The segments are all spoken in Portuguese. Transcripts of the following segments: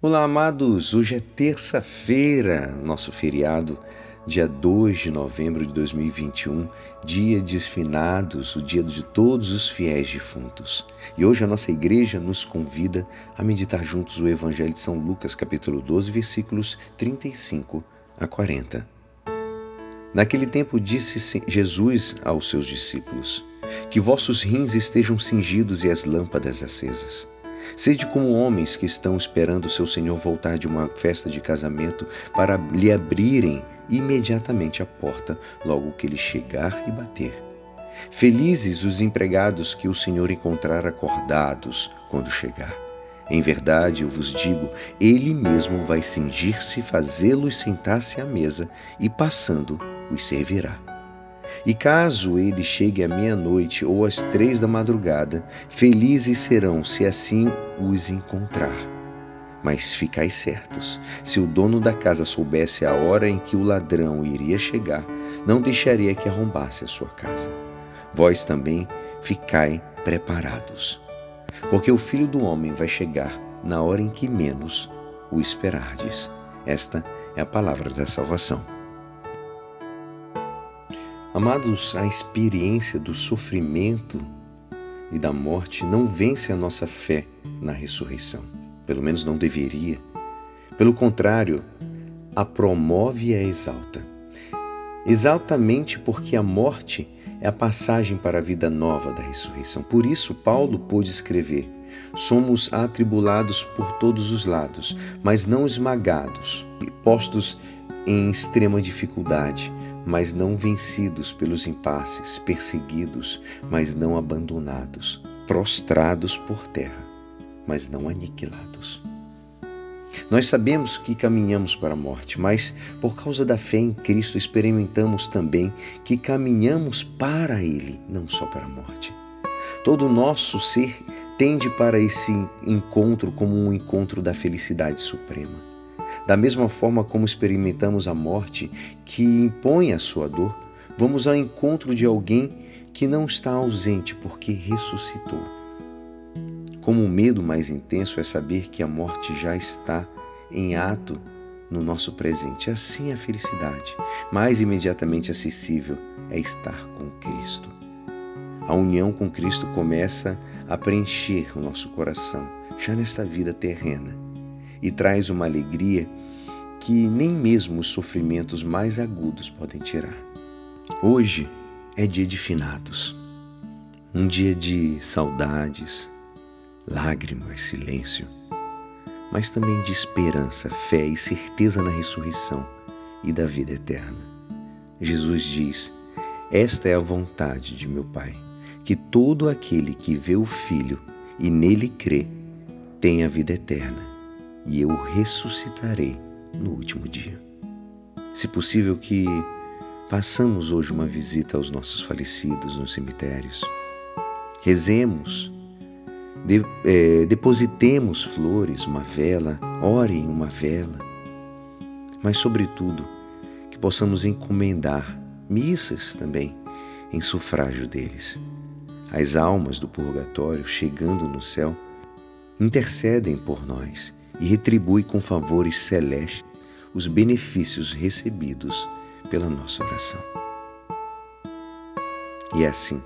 Olá, amados! Hoje é terça-feira, nosso feriado, dia 2 de novembro de 2021, dia de finados, o dia de todos os fiéis defuntos. E hoje a nossa igreja nos convida a meditar juntos o Evangelho de São Lucas, capítulo 12, versículos 35 a 40. Naquele tempo disse Jesus aos seus discípulos: Que vossos rins estejam cingidos e as lâmpadas acesas. Sede como homens que estão esperando seu senhor voltar de uma festa de casamento para lhe abrirem imediatamente a porta logo que ele chegar e bater. Felizes os empregados que o senhor encontrar acordados quando chegar. Em verdade, eu vos digo, ele mesmo vai cingir-se, fazê-los sentar-se à mesa e, passando, os servirá. E caso ele chegue à meia-noite ou às três da madrugada, felizes serão se assim os encontrar. Mas ficai certos: se o dono da casa soubesse a hora em que o ladrão iria chegar, não deixaria que arrombasse a sua casa. Vós também ficai preparados, porque o filho do homem vai chegar na hora em que menos o esperardes. Esta é a palavra da salvação. Amados, a experiência do sofrimento e da morte não vence a nossa fé na ressurreição. Pelo menos não deveria. Pelo contrário, a promove e a exalta. Exatamente porque a morte é a passagem para a vida nova da ressurreição. Por isso, Paulo pôde escrever: Somos atribulados por todos os lados, mas não esmagados, postos em extrema dificuldade mas não vencidos pelos impasses, perseguidos, mas não abandonados, prostrados por terra, mas não aniquilados. Nós sabemos que caminhamos para a morte, mas por causa da fé em Cristo experimentamos também que caminhamos para Ele, não só para a morte. Todo o nosso ser tende para esse encontro como um encontro da felicidade suprema. Da mesma forma como experimentamos a morte que impõe a sua dor, vamos ao encontro de alguém que não está ausente porque ressuscitou. Como o medo mais intenso é saber que a morte já está em ato no nosso presente, assim é a felicidade, mais imediatamente acessível, é estar com Cristo. A união com Cristo começa a preencher o nosso coração, já nesta vida terrena, e traz uma alegria que nem mesmo os sofrimentos mais agudos podem tirar. Hoje é dia de finados, um dia de saudades, lágrimas, silêncio, mas também de esperança, fé e certeza na ressurreição e da vida eterna. Jesus diz: Esta é a vontade de meu Pai, que todo aquele que vê o Filho e nele crê tenha a vida eterna, e eu ressuscitarei no último dia. Se possível que passamos hoje uma visita aos nossos falecidos nos cemitérios. Rezemos, de, é, depositemos flores, uma vela, orem uma vela, mas, sobretudo, que possamos encomendar missas também em sufrágio deles. As almas do purgatório, chegando no céu, intercedem por nós e retribui com favores celestes os benefícios recebidos pela nossa oração. E é assim,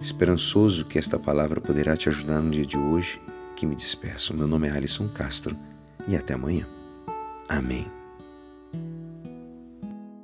esperançoso que esta palavra poderá te ajudar no dia de hoje, que me despeço. Meu nome é Alisson Castro e até amanhã. Amém.